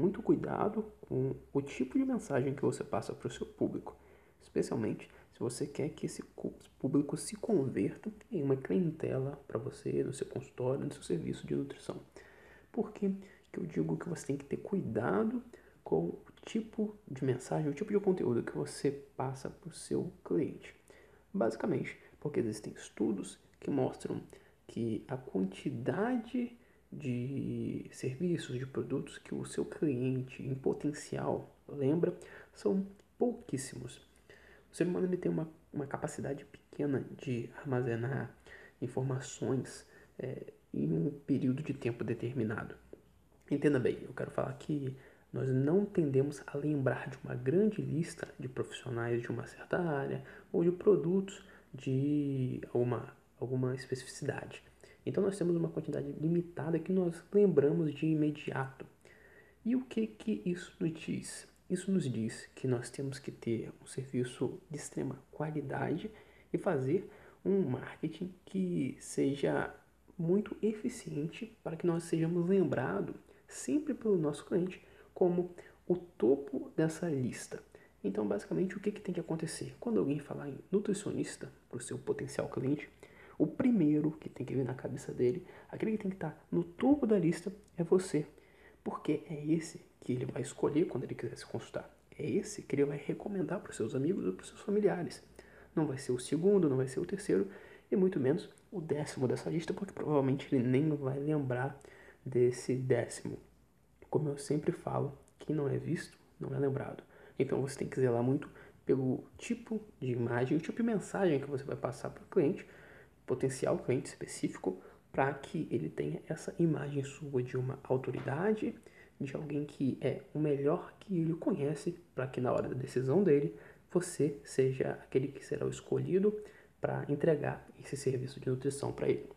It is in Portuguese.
muito cuidado com o tipo de mensagem que você passa para o seu público, especialmente se você quer que esse público se converta em uma clientela para você, no seu consultório, no seu serviço de nutrição. Por que, eu digo que você tem que ter cuidado com o tipo de mensagem, o tipo de conteúdo que você passa para o seu cliente? Basicamente, porque existem estudos que mostram que a quantidade de serviços, de produtos que o seu cliente em potencial lembra são pouquíssimos. O ser humano ele tem uma, uma capacidade pequena de armazenar informações é, em um período de tempo determinado. Entenda bem, eu quero falar que nós não tendemos a lembrar de uma grande lista de profissionais de uma certa área ou de produtos de alguma, alguma especificidade. Então nós temos uma quantidade limitada que nós lembramos de imediato. E o que que isso nos diz? Isso nos diz que nós temos que ter um serviço de extrema qualidade e fazer um marketing que seja muito eficiente para que nós sejamos lembrados sempre pelo nosso cliente como o topo dessa lista. Então, basicamente, o que, que tem que acontecer? Quando alguém falar em nutricionista para o seu potencial cliente, o primeiro que tem que vir na cabeça dele, aquele que tem que estar tá no topo da lista, é você. Porque é esse que ele vai escolher quando ele quiser se consultar. É esse que ele vai recomendar para os seus amigos ou para os seus familiares. Não vai ser o segundo, não vai ser o terceiro, e muito menos o décimo dessa lista, porque provavelmente ele nem vai lembrar desse décimo. Como eu sempre falo, quem não é visto não é lembrado. Então você tem que zelar muito pelo tipo de imagem, o tipo de mensagem que você vai passar para o cliente, potencial cliente específico, para que ele tenha essa imagem sua de uma autoridade, de alguém que é o melhor que ele conhece, para que na hora da decisão dele você seja aquele que será o escolhido para entregar esse serviço de nutrição para ele.